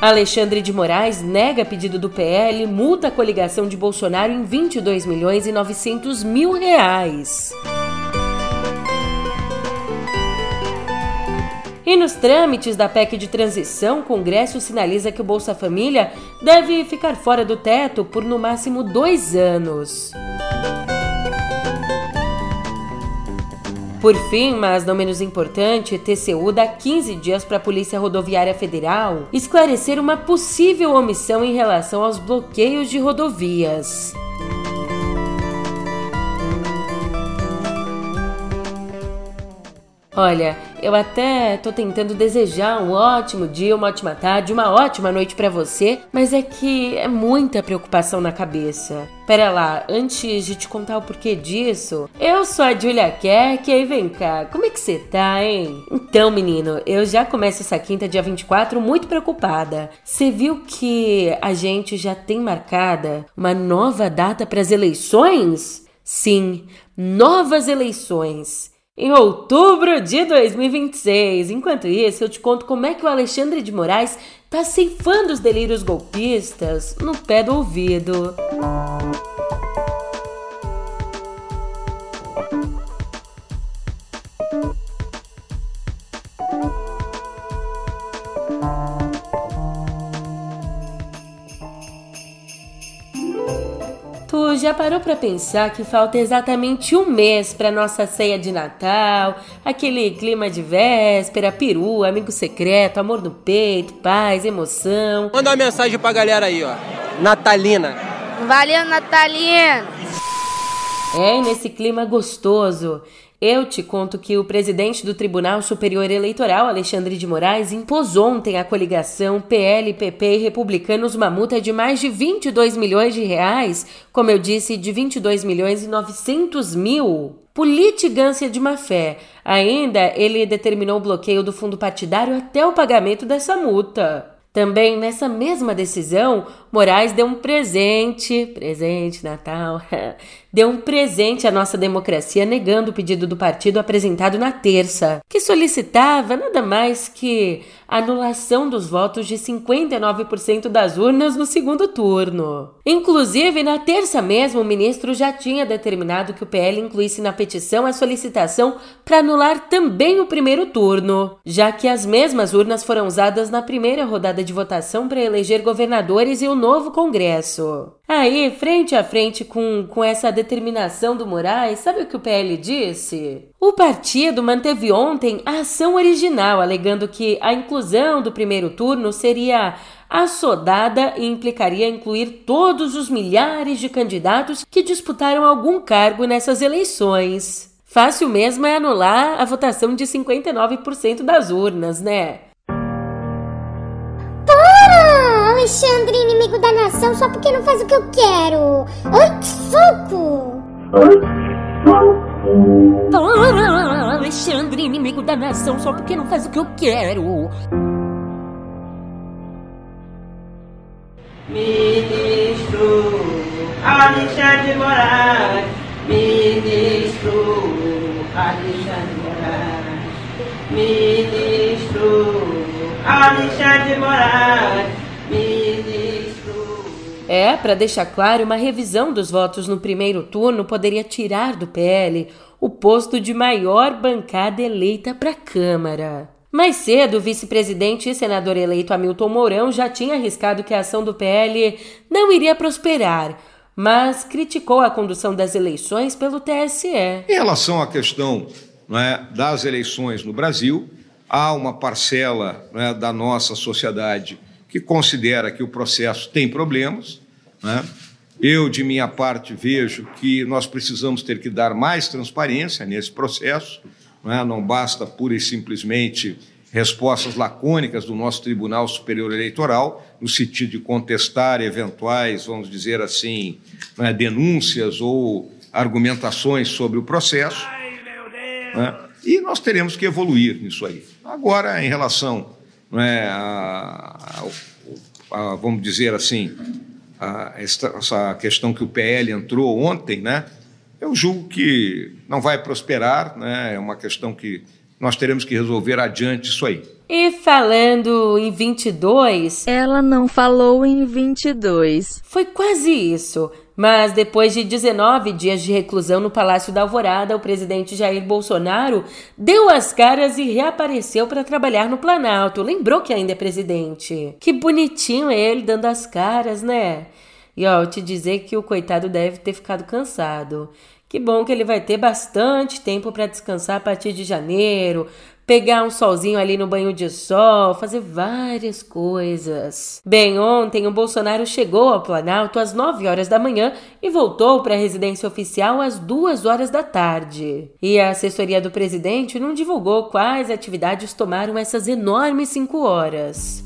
Alexandre de Moraes nega pedido do PL, multa a coligação de Bolsonaro em 22 milhões e 900 mil reais. E nos trâmites da PEC de transição, o Congresso sinaliza que o Bolsa Família deve ficar fora do teto por no máximo dois anos. Por fim, mas não menos importante, TCU dá 15 dias para a Polícia Rodoviária Federal esclarecer uma possível omissão em relação aos bloqueios de rodovias. Olha, eu até tô tentando desejar um ótimo dia, uma ótima tarde, uma ótima noite para você, mas é que é muita preocupação na cabeça. Pera lá, antes de te contar o porquê disso, eu sou a Julia Kerk e aí vem cá, como é que você tá, hein? Então, menino, eu já começo essa quinta, dia 24, muito preocupada. Você viu que a gente já tem marcada uma nova data para as eleições? Sim, novas eleições em outubro de 2026. Enquanto isso, eu te conto como é que o Alexandre de Moraes tá ceifando os delírios golpistas no pé do ouvido. Tu já parou para pensar que falta exatamente um mês para nossa ceia de Natal, aquele clima de véspera, peru, amigo secreto, amor no peito, paz, emoção? Manda uma mensagem pra galera aí, ó. Natalina. Valeu, Natalina! É, nesse clima gostoso. Eu te conto que o presidente do Tribunal Superior Eleitoral, Alexandre de Moraes, impôs ontem à coligação PL, PP e Republicanos uma multa de mais de 22 milhões de reais, como eu disse, de 22 milhões e 900 mil. Por litigância de má fé. Ainda, ele determinou o bloqueio do fundo partidário até o pagamento dessa multa. Também nessa mesma decisão, Moraes deu um presente, presente Natal, deu um presente à nossa democracia negando o pedido do partido apresentado na terça, que solicitava nada mais que anulação dos votos de 59% das urnas no segundo turno. Inclusive, na terça mesmo, o ministro já tinha determinado que o PL incluísse na petição a solicitação para anular também o primeiro turno, já que as mesmas urnas foram usadas na primeira rodada de votação para eleger governadores e o novo Congresso. Aí, frente a frente com, com essa determinação do Moraes, sabe o que o PL disse? O partido manteve ontem a ação original, alegando que a inclusão do primeiro turno seria assodada e implicaria incluir todos os milhares de candidatos que disputaram algum cargo nessas eleições. Fácil mesmo é anular a votação de 59% das urnas, né? Alexandre, inimigo da nação, só porque não faz o que eu quero. Ai, que soco! Ah, Alexandre, inimigo da nação, só porque não faz o que eu quero. Ministro Alexandre Moraes, Ministro Alexandre Moraes, Ministro Alexandre Moraes. É, para deixar claro, uma revisão dos votos no primeiro turno poderia tirar do PL o posto de maior bancada eleita para a Câmara. Mais cedo, o vice-presidente e senador eleito Hamilton Mourão já tinha arriscado que a ação do PL não iria prosperar, mas criticou a condução das eleições pelo TSE. Em relação à questão é, das eleições no Brasil, há uma parcela é, da nossa sociedade que considera que o processo tem problemas. Né? Eu, de minha parte, vejo que nós precisamos ter que dar mais transparência nesse processo. Não, é? não basta pura e simplesmente respostas lacônicas do nosso Tribunal Superior Eleitoral, no sentido de contestar eventuais, vamos dizer assim, é? denúncias ou argumentações sobre o processo. Ai, né? E nós teremos que evoluir nisso aí. Agora, em relação é, a, a, a, vamos dizer assim, esta, essa questão que o PL entrou ontem, né? Eu julgo que não vai prosperar, né? É uma questão que nós teremos que resolver adiante isso aí. E falando em 22. Ela não falou em 22. Foi quase isso. Mas depois de 19 dias de reclusão no Palácio da Alvorada, o presidente Jair Bolsonaro deu as caras e reapareceu para trabalhar no Planalto. Lembrou que ainda é presidente. Que bonitinho ele dando as caras, né? E ó, te dizer que o coitado deve ter ficado cansado. Que bom que ele vai ter bastante tempo para descansar a partir de janeiro, pegar um solzinho ali no banho de sol, fazer várias coisas. Bem, ontem o Bolsonaro chegou ao Planalto às 9 horas da manhã e voltou para a residência oficial às 2 horas da tarde. E a assessoria do presidente não divulgou quais atividades tomaram essas enormes 5 horas.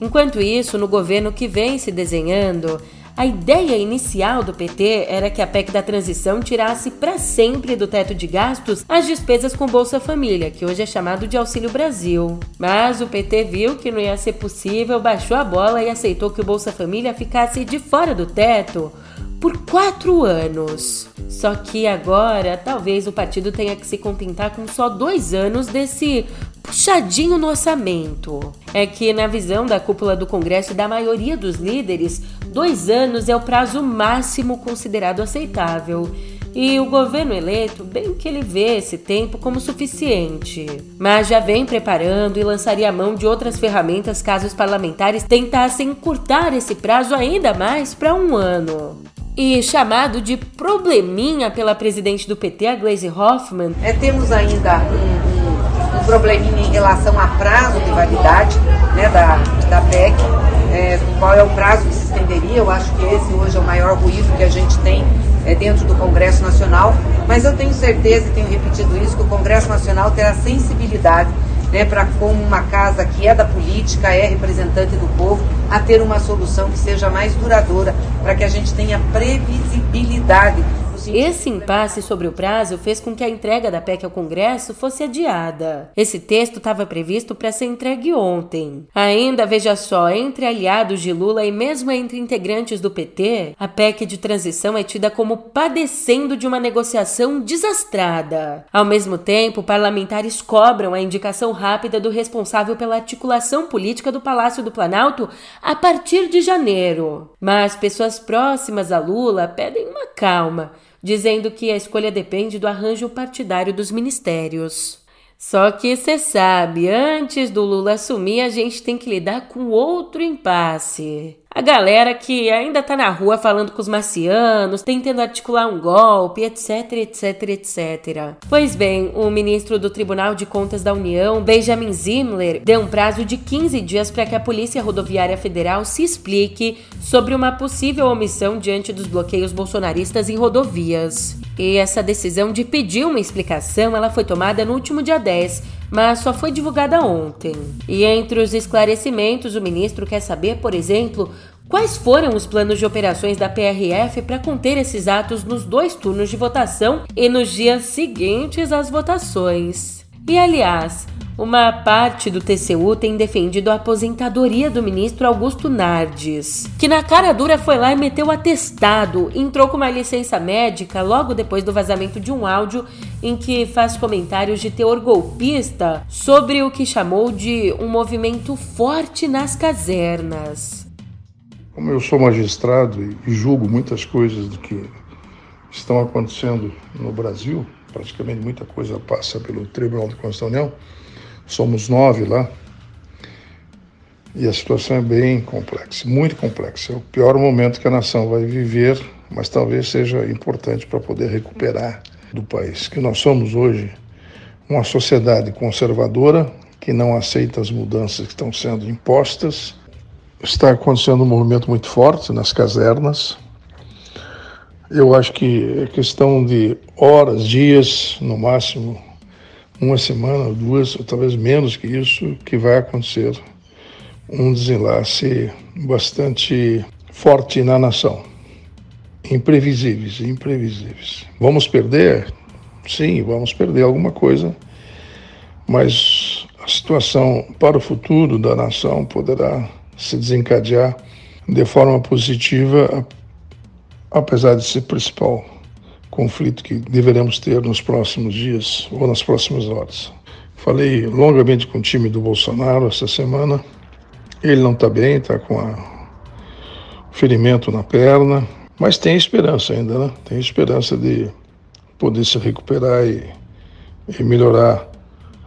Enquanto isso, no governo que vem se desenhando, a ideia inicial do PT era que a PEC da transição tirasse para sempre do teto de gastos as despesas com Bolsa Família, que hoje é chamado de Auxílio Brasil. Mas o PT viu que não ia ser possível, baixou a bola e aceitou que o Bolsa Família ficasse de fora do teto por quatro anos. Só que agora talvez o partido tenha que se contentar com só dois anos desse puxadinho no orçamento. É que, na visão da cúpula do Congresso e da maioria dos líderes, dois anos é o prazo máximo considerado aceitável. E o governo eleito, bem que ele vê esse tempo como suficiente, mas já vem preparando e lançaria a mão de outras ferramentas caso os parlamentares tentassem encurtar esse prazo ainda mais para um ano. E chamado de probleminha pela presidente do PT, a Glaze Hoffman. É, temos ainda um probleminha em relação a prazo de validade né, da, da PEC, é, qual é o prazo que se estenderia. Eu acho que esse hoje é o maior ruído que a gente tem é, dentro do Congresso Nacional, mas eu tenho certeza e tenho repetido isso, que o Congresso Nacional terá sensibilidade né, para como uma casa que é da política, é representante do povo, a ter uma solução que seja mais duradoura, para que a gente tenha previsibilidade esse impasse sobre o prazo fez com que a entrega da PEC ao Congresso fosse adiada. Esse texto estava previsto para ser entregue ontem. Ainda, veja só, entre aliados de Lula e mesmo entre integrantes do PT, a PEC de transição é tida como padecendo de uma negociação desastrada. Ao mesmo tempo, parlamentares cobram a indicação rápida do responsável pela articulação política do Palácio do Planalto a partir de janeiro. Mas pessoas próximas a Lula pedem uma calma dizendo que a escolha depende do arranjo partidário dos ministérios. Só que você sabe, antes do Lula assumir, a gente tem que lidar com outro impasse. A galera que ainda tá na rua falando com os marcianos, tentando articular um golpe, etc, etc, etc. Pois bem, o ministro do Tribunal de Contas da União, Benjamin Zimler, deu um prazo de 15 dias para que a Polícia Rodoviária Federal se explique sobre uma possível omissão diante dos bloqueios bolsonaristas em rodovias. E essa decisão de pedir uma explicação, ela foi tomada no último dia 10 mas só foi divulgada ontem. E entre os esclarecimentos, o ministro quer saber, por exemplo, Quais foram os planos de operações da PRF para conter esses atos nos dois turnos de votação e nos dias seguintes às votações? E aliás, uma parte do TCU tem defendido a aposentadoria do ministro Augusto Nardes, que na cara dura foi lá e meteu atestado, entrou com uma licença médica logo depois do vazamento de um áudio em que faz comentários de teor golpista sobre o que chamou de um movimento forte nas casernas. Como eu sou magistrado e julgo muitas coisas do que estão acontecendo no Brasil, praticamente muita coisa passa pelo Tribunal de Constituição somos nove lá, e a situação é bem complexa, muito complexa. É o pior momento que a nação vai viver, mas talvez seja importante para poder recuperar do país. Que nós somos hoje uma sociedade conservadora que não aceita as mudanças que estão sendo impostas. Está acontecendo um movimento muito forte nas casernas. Eu acho que é questão de horas, dias, no máximo, uma semana, duas, ou talvez menos que isso, que vai acontecer um desenlace bastante forte na nação. Imprevisíveis, imprevisíveis. Vamos perder? Sim, vamos perder alguma coisa, mas a situação para o futuro da nação poderá se desencadear de forma positiva, apesar de ser principal conflito que deveremos ter nos próximos dias ou nas próximas horas. Falei longamente com o time do Bolsonaro essa semana. Ele não está bem, está com a... ferimento na perna, mas tem esperança ainda, né? Tem esperança de poder se recuperar e, e melhorar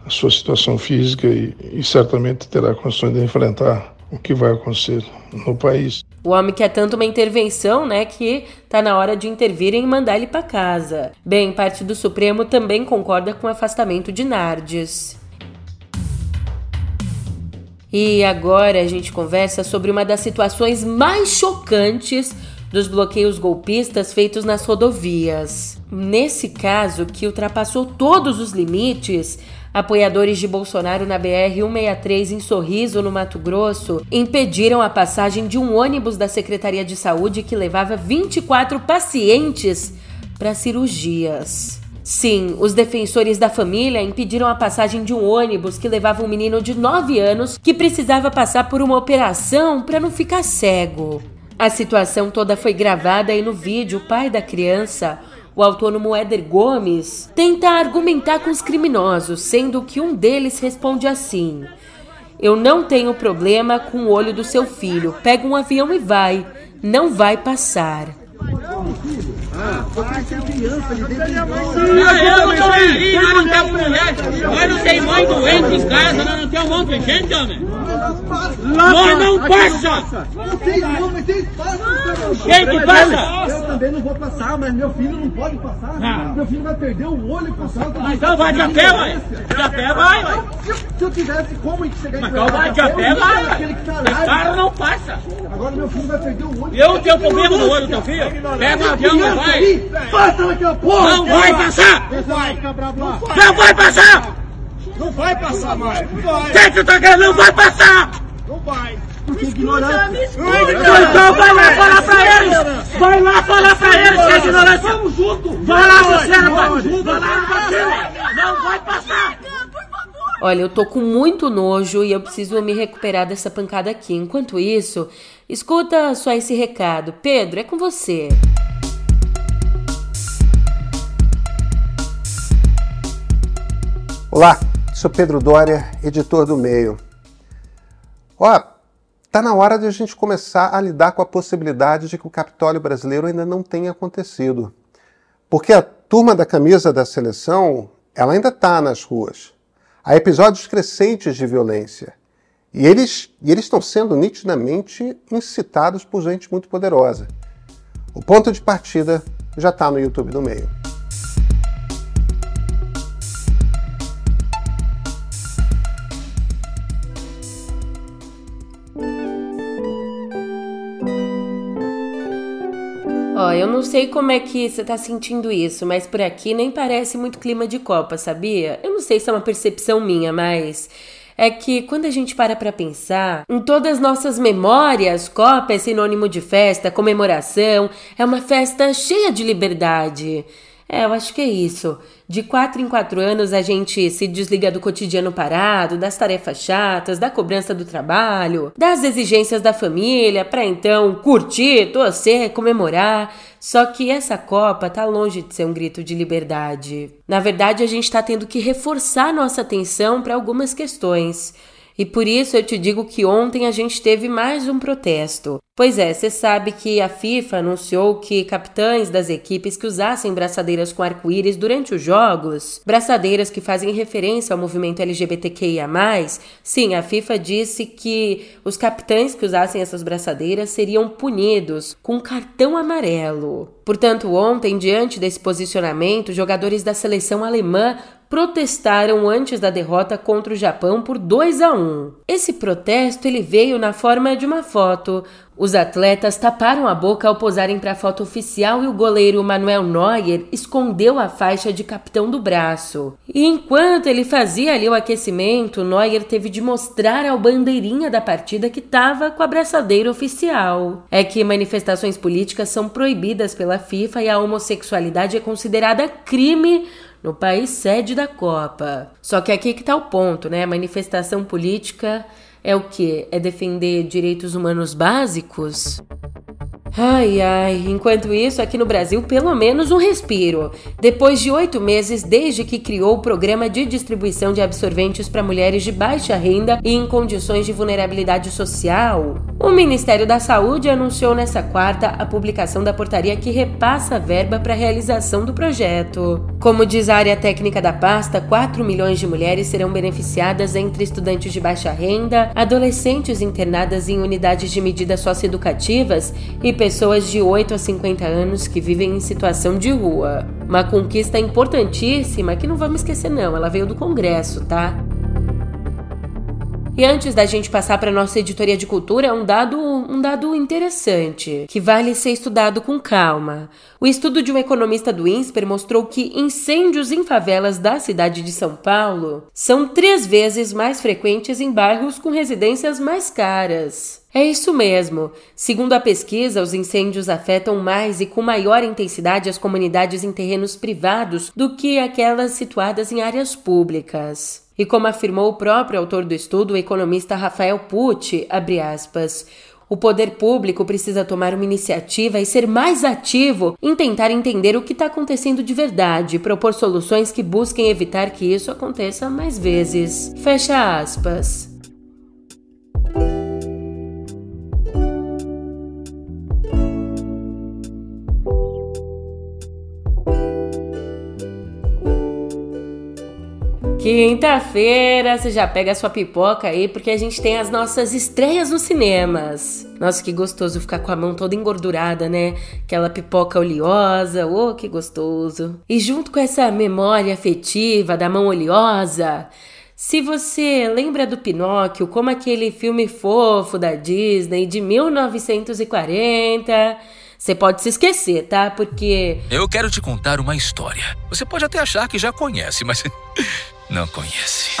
a sua situação física e, e certamente terá condições de enfrentar o que vai acontecer no país. O homem quer tanto uma intervenção, né, que tá na hora de intervir e mandar ele para casa. Bem, parte do Supremo também concorda com o afastamento de Nardes. E agora a gente conversa sobre uma das situações mais chocantes dos bloqueios golpistas feitos nas rodovias. Nesse caso, que ultrapassou todos os limites, Apoiadores de Bolsonaro na BR-163 em Sorriso, no Mato Grosso, impediram a passagem de um ônibus da Secretaria de Saúde que levava 24 pacientes para cirurgias. Sim, os defensores da família impediram a passagem de um ônibus que levava um menino de 9 anos que precisava passar por uma operação para não ficar cego. A situação toda foi gravada e no vídeo o pai da criança o autônomo Éder Gomes tenta argumentar com os criminosos, sendo que um deles responde assim: Eu não tenho problema com o olho do seu filho. Pega um avião e vai. Não vai passar. Ah, você tem criança, ele tem criança. Não, eu não tô aí, nós não temos mulher. Nós não temos mãe doente em casa, nós não temos um monte de gente, homem. Nós não passa! Vocês não, mas vocês passam. Quem que passa? Eu também não vou passar, mas meu filho não pode passar. Meu filho vai perder o olho passando. Então vai de a pé, mãe. De a pé vai, mãe. Se eu tivesse como chegar em Mas então vai de a pé, vai. Que tá. O cara não passa. Agora meu filho vai perder o olho. Eu tenho problema no olho do teu filho? Pega um avião e vai. Passa naquela porra. Não vai passar. Não vai. Não vai passar. Não vai passar mais. Não vai. Quem que tá querendo? Não vai passar. Não vai. Porque ignorante. Então vai lá falar pra eles. Vai lá falar pra eles que é ignorante. Vamos junto. Vai lá você, rapaz. Vai lá. Não vai passar. Olha, eu tô com muito nojo e eu preciso me recuperar dessa pancada aqui. Enquanto isso, escuta só esse recado. Pedro, é com você. Olá, sou Pedro Dória, editor do Meio. Ó, tá na hora de a gente começar a lidar com a possibilidade de que o Capitólio brasileiro ainda não tenha acontecido. Porque a turma da camisa da seleção, ela ainda está nas ruas. Há episódios crescentes de violência. E eles, e estão sendo nitidamente incitados por gente muito poderosa. O ponto de partida já está no YouTube do Meio. Ó, eu não sei como é que você tá sentindo isso, mas por aqui nem parece muito clima de Copa, sabia? Eu não sei se é uma percepção minha, mas é que quando a gente para pra pensar, em todas as nossas memórias, Copa é sinônimo de festa, comemoração, é uma festa cheia de liberdade. É, eu acho que é isso. De quatro em quatro anos a gente se desliga do cotidiano parado, das tarefas chatas, da cobrança do trabalho, das exigências da família, para então curtir, torcer, comemorar. Só que essa Copa tá longe de ser um grito de liberdade. Na verdade, a gente tá tendo que reforçar nossa atenção para algumas questões. E por isso eu te digo que ontem a gente teve mais um protesto. Pois é, você sabe que a FIFA anunciou que capitães das equipes que usassem braçadeiras com arco-íris durante os jogos, braçadeiras que fazem referência ao movimento LGBTQIA, sim, a FIFA disse que os capitães que usassem essas braçadeiras seriam punidos com cartão amarelo. Portanto, ontem, diante desse posicionamento, jogadores da seleção alemã protestaram antes da derrota contra o Japão por 2 a 1. Esse protesto ele veio na forma de uma foto. Os atletas taparam a boca ao posarem para a foto oficial e o goleiro Manuel Neuer escondeu a faixa de capitão do braço. E enquanto ele fazia ali o aquecimento, Neuer teve de mostrar ao bandeirinha da partida que estava com a braçadeira oficial. É que manifestações políticas são proibidas pela FIFA e a homossexualidade é considerada crime no país sede da Copa. Só que aqui que tá o ponto, né? A manifestação política é o que? É defender direitos humanos básicos? Ai, ai, enquanto isso, aqui no Brasil, pelo menos um respiro. Depois de oito meses desde que criou o programa de distribuição de absorventes para mulheres de baixa renda e em condições de vulnerabilidade social, o Ministério da Saúde anunciou nesta quarta a publicação da portaria que repassa a verba para a realização do projeto. Como diz a área técnica da pasta, 4 milhões de mulheres serão beneficiadas entre estudantes de baixa renda, adolescentes internadas em unidades de medidas socioeducativas e pessoas de 8 a 50 anos que vivem em situação de rua. Uma conquista importantíssima que não vamos esquecer não, ela veio do Congresso, tá? E antes da gente passar para nossa editoria de cultura, um dado, um dado interessante, que vale ser estudado com calma. O estudo de um economista do INSPER mostrou que incêndios em favelas da cidade de São Paulo são três vezes mais frequentes em bairros com residências mais caras. É isso mesmo. Segundo a pesquisa, os incêndios afetam mais e com maior intensidade as comunidades em terrenos privados do que aquelas situadas em áreas públicas. E como afirmou o próprio autor do estudo, o economista Rafael Pucci, aspas, o poder público precisa tomar uma iniciativa e ser mais ativo em tentar entender o que está acontecendo de verdade propor soluções que busquem evitar que isso aconteça mais vezes. Fecha aspas. Quinta-feira, você já pega a sua pipoca aí, porque a gente tem as nossas estreias nos cinemas. Nossa, que gostoso ficar com a mão toda engordurada, né? Aquela pipoca oleosa, oh, que gostoso. E junto com essa memória afetiva da mão oleosa, se você lembra do Pinóquio como aquele filme fofo da Disney de 1940, você pode se esquecer, tá? Porque. Eu quero te contar uma história. Você pode até achar que já conhece, mas não conhece.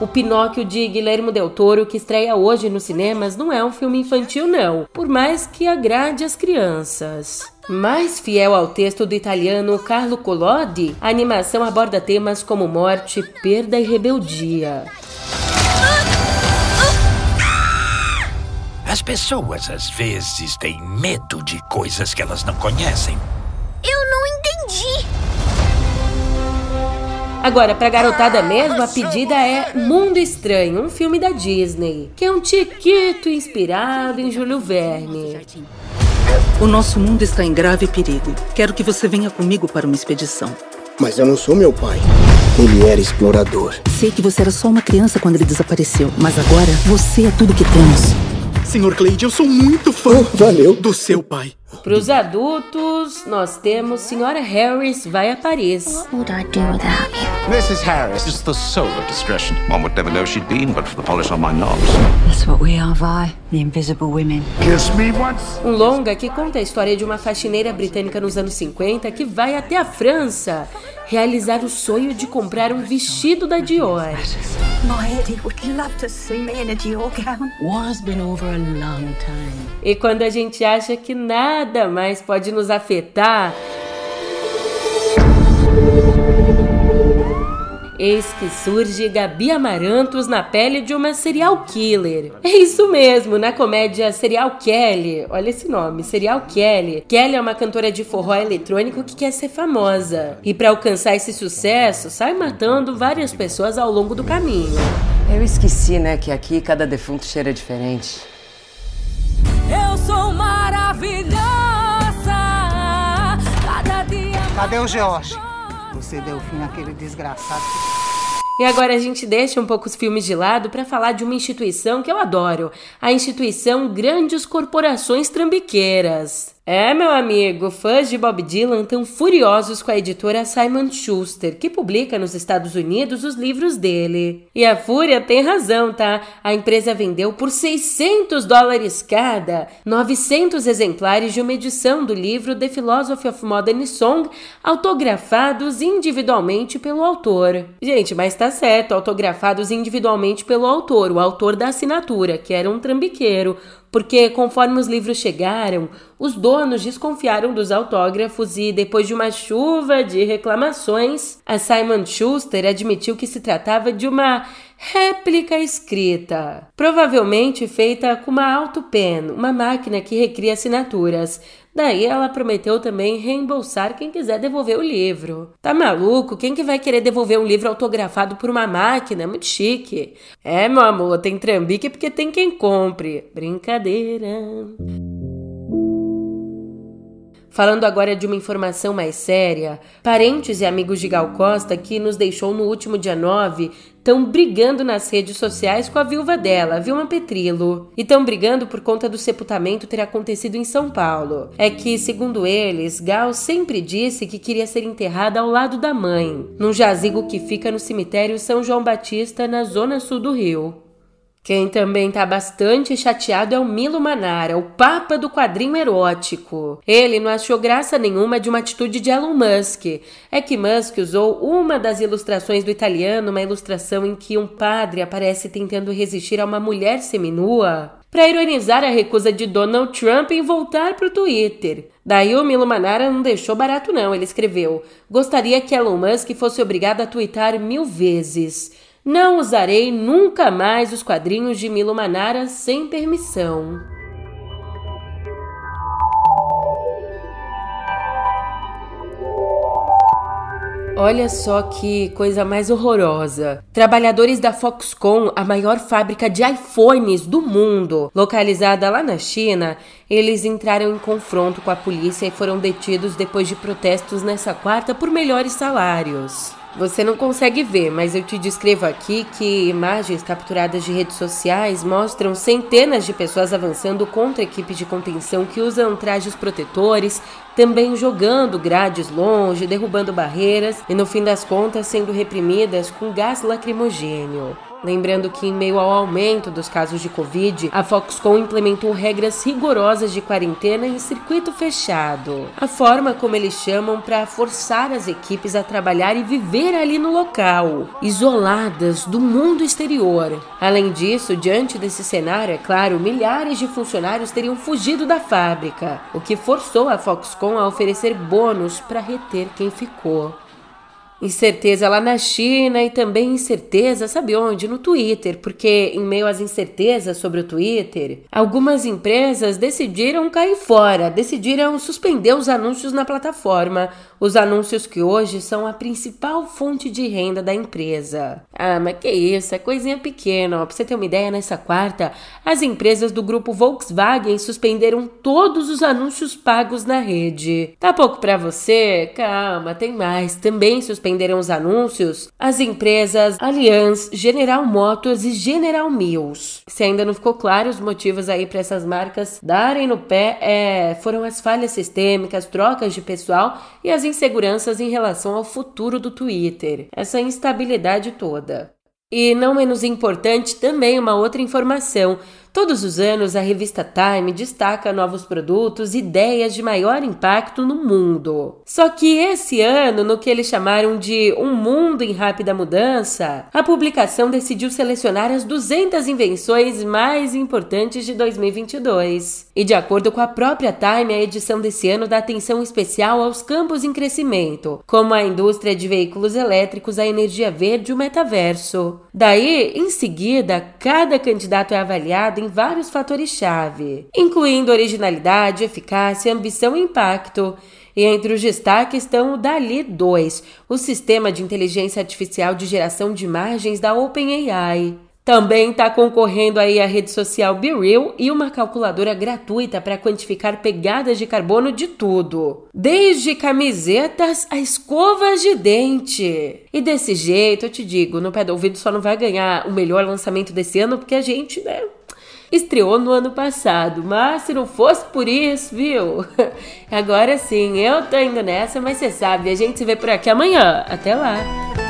O Pinóquio de Guilherme Del Toro, que estreia hoje nos cinemas, não é um filme infantil, não, por mais que agrade as crianças. Mais fiel ao texto do italiano Carlo Collodi, a animação aborda temas como morte, perda e rebeldia. As pessoas às vezes têm medo de coisas que elas não conhecem. Eu não Agora, pra garotada mesmo, a pedida é Mundo Estranho, um filme da Disney, que é um tiquito inspirado em Júlio Verne. O nosso mundo está em grave perigo. Quero que você venha comigo para uma expedição. Mas eu não sou meu pai. Ele era explorador. Sei que você era só uma criança quando ele desapareceu, mas agora você é tudo que temos. Senhor Cleide, eu sou muito fã oh, valeu. do seu pai. Para os adultos, nós temos Senhora Harris vai a Paris. What would I do without you? Mrs. Harris is the soul of discretion. One would never know she'd been but for the polish on my knobs. That's what we are, Vi, the invisible women. Kiss me once. Um longa que conta a história de uma faxineira britânica nos anos 50 que vai até a França realizar o sonho de comprar um vestido da Dior. My Eddie would love to see me in a Dior gown. War's been over a long time. E quando a gente acha que nada mais pode nos afetar, Eis que surge Gabi Amarantos na pele de uma serial killer. É isso mesmo, na comédia Serial Kelly. Olha esse nome, Serial Kelly. Kelly é uma cantora de forró eletrônico que quer ser famosa. E para alcançar esse sucesso, sai matando várias pessoas ao longo do caminho. Eu esqueci, né, que aqui cada defunto cheira diferente. Eu sou maravilhosa. Cadê o George? Você deu fim àquele desgraçado. E agora a gente deixa um pouco os filmes de lado para falar de uma instituição que eu adoro, a instituição Grandes Corporações Trambiqueiras. É, meu amigo, fãs de Bob Dylan estão furiosos com a editora Simon Schuster, que publica nos Estados Unidos os livros dele. E a fúria tem razão, tá? A empresa vendeu por 600 dólares cada 900 exemplares de uma edição do livro The Philosophy of Modern Song, autografados individualmente pelo autor. Gente, mas tá certo, autografados individualmente pelo autor, o autor da assinatura, que era um trambiqueiro porque conforme os livros chegaram, os donos desconfiaram dos autógrafos e, depois de uma chuva de reclamações, a Simon Schuster admitiu que se tratava de uma réplica escrita, provavelmente feita com uma autopen, uma máquina que recria assinaturas. Daí ela prometeu também reembolsar quem quiser devolver o livro. Tá maluco? Quem que vai querer devolver um livro autografado por uma máquina? Muito chique. É, meu amor, tem trambique porque tem quem compre. Brincadeira. Falando agora de uma informação mais séria, parentes e amigos de Gal Costa, que nos deixou no último dia 9, estão brigando nas redes sociais com a viúva dela, Vilma Petrilo. E estão brigando por conta do sepultamento ter acontecido em São Paulo. É que, segundo eles, Gal sempre disse que queria ser enterrada ao lado da mãe, num jazigo que fica no cemitério São João Batista, na zona sul do Rio. Quem também tá bastante chateado é o Milo Manara, o papa do quadrinho erótico. Ele não achou graça nenhuma de uma atitude de Elon Musk. É que Musk usou uma das ilustrações do italiano, uma ilustração em que um padre aparece tentando resistir a uma mulher seminua, para ironizar a recusa de Donald Trump em voltar para o Twitter. Daí o Milo Manara não deixou barato não, ele escreveu: "Gostaria que Elon Musk fosse obrigado a twittar mil vezes." Não usarei nunca mais os quadrinhos de Milo Manara sem permissão. Olha só que coisa mais horrorosa. Trabalhadores da Foxconn, a maior fábrica de iPhones do mundo, localizada lá na China, eles entraram em confronto com a polícia e foram detidos depois de protestos nessa quarta por melhores salários. Você não consegue ver, mas eu te descrevo aqui que imagens capturadas de redes sociais mostram centenas de pessoas avançando contra equipes de contenção que usam trajes protetores, também jogando grades longe, derrubando barreiras e, no fim das contas, sendo reprimidas com gás lacrimogênio. Lembrando que, em meio ao aumento dos casos de Covid, a Foxconn implementou regras rigorosas de quarentena em circuito fechado. A forma como eles chamam para forçar as equipes a trabalhar e viver ali no local, isoladas do mundo exterior. Além disso, diante desse cenário, é claro, milhares de funcionários teriam fugido da fábrica, o que forçou a Foxconn a oferecer bônus para reter quem ficou. Incerteza lá na China e também incerteza, sabe onde? No Twitter, porque em meio às incertezas sobre o Twitter, algumas empresas decidiram cair fora, decidiram suspender os anúncios na plataforma, os anúncios que hoje são a principal fonte de renda da empresa. Ah, mas que isso, é coisinha pequena. Pra você ter uma ideia, nessa quarta, as empresas do grupo Volkswagen suspenderam todos os anúncios pagos na rede. Tá pouco para você? Calma, tem mais. Também suspenderam suspenderam os anúncios as empresas Allianz, General Motors e General Mills. Se ainda não ficou claro os motivos aí para essas marcas darem no pé, é, foram as falhas sistêmicas, trocas de pessoal e as inseguranças em relação ao futuro do Twitter. Essa instabilidade toda. E não menos importante, também uma outra informação. Todos os anos, a revista Time destaca novos produtos e ideias de maior impacto no mundo. Só que esse ano, no que eles chamaram de Um Mundo em Rápida Mudança, a publicação decidiu selecionar as 200 invenções mais importantes de 2022. E de acordo com a própria Time, a edição desse ano dá atenção especial aos campos em crescimento, como a indústria de veículos elétricos, a energia verde e o metaverso. Daí, em seguida, cada candidato é avaliado vários fatores-chave, incluindo originalidade, eficácia, ambição e impacto. E entre os destaques estão o DALI 2, o sistema de inteligência artificial de geração de imagens da OpenAI. Também está concorrendo aí a rede social BeReal e uma calculadora gratuita para quantificar pegadas de carbono de tudo, desde camisetas a escovas de dente. E desse jeito, eu te digo, no pé do ouvido só não vai ganhar o melhor lançamento desse ano porque a gente, né, estreou no ano passado, mas se não fosse por isso, viu? Agora sim, eu tô indo nessa, mas você sabe, a gente se vê por aqui amanhã. Até lá!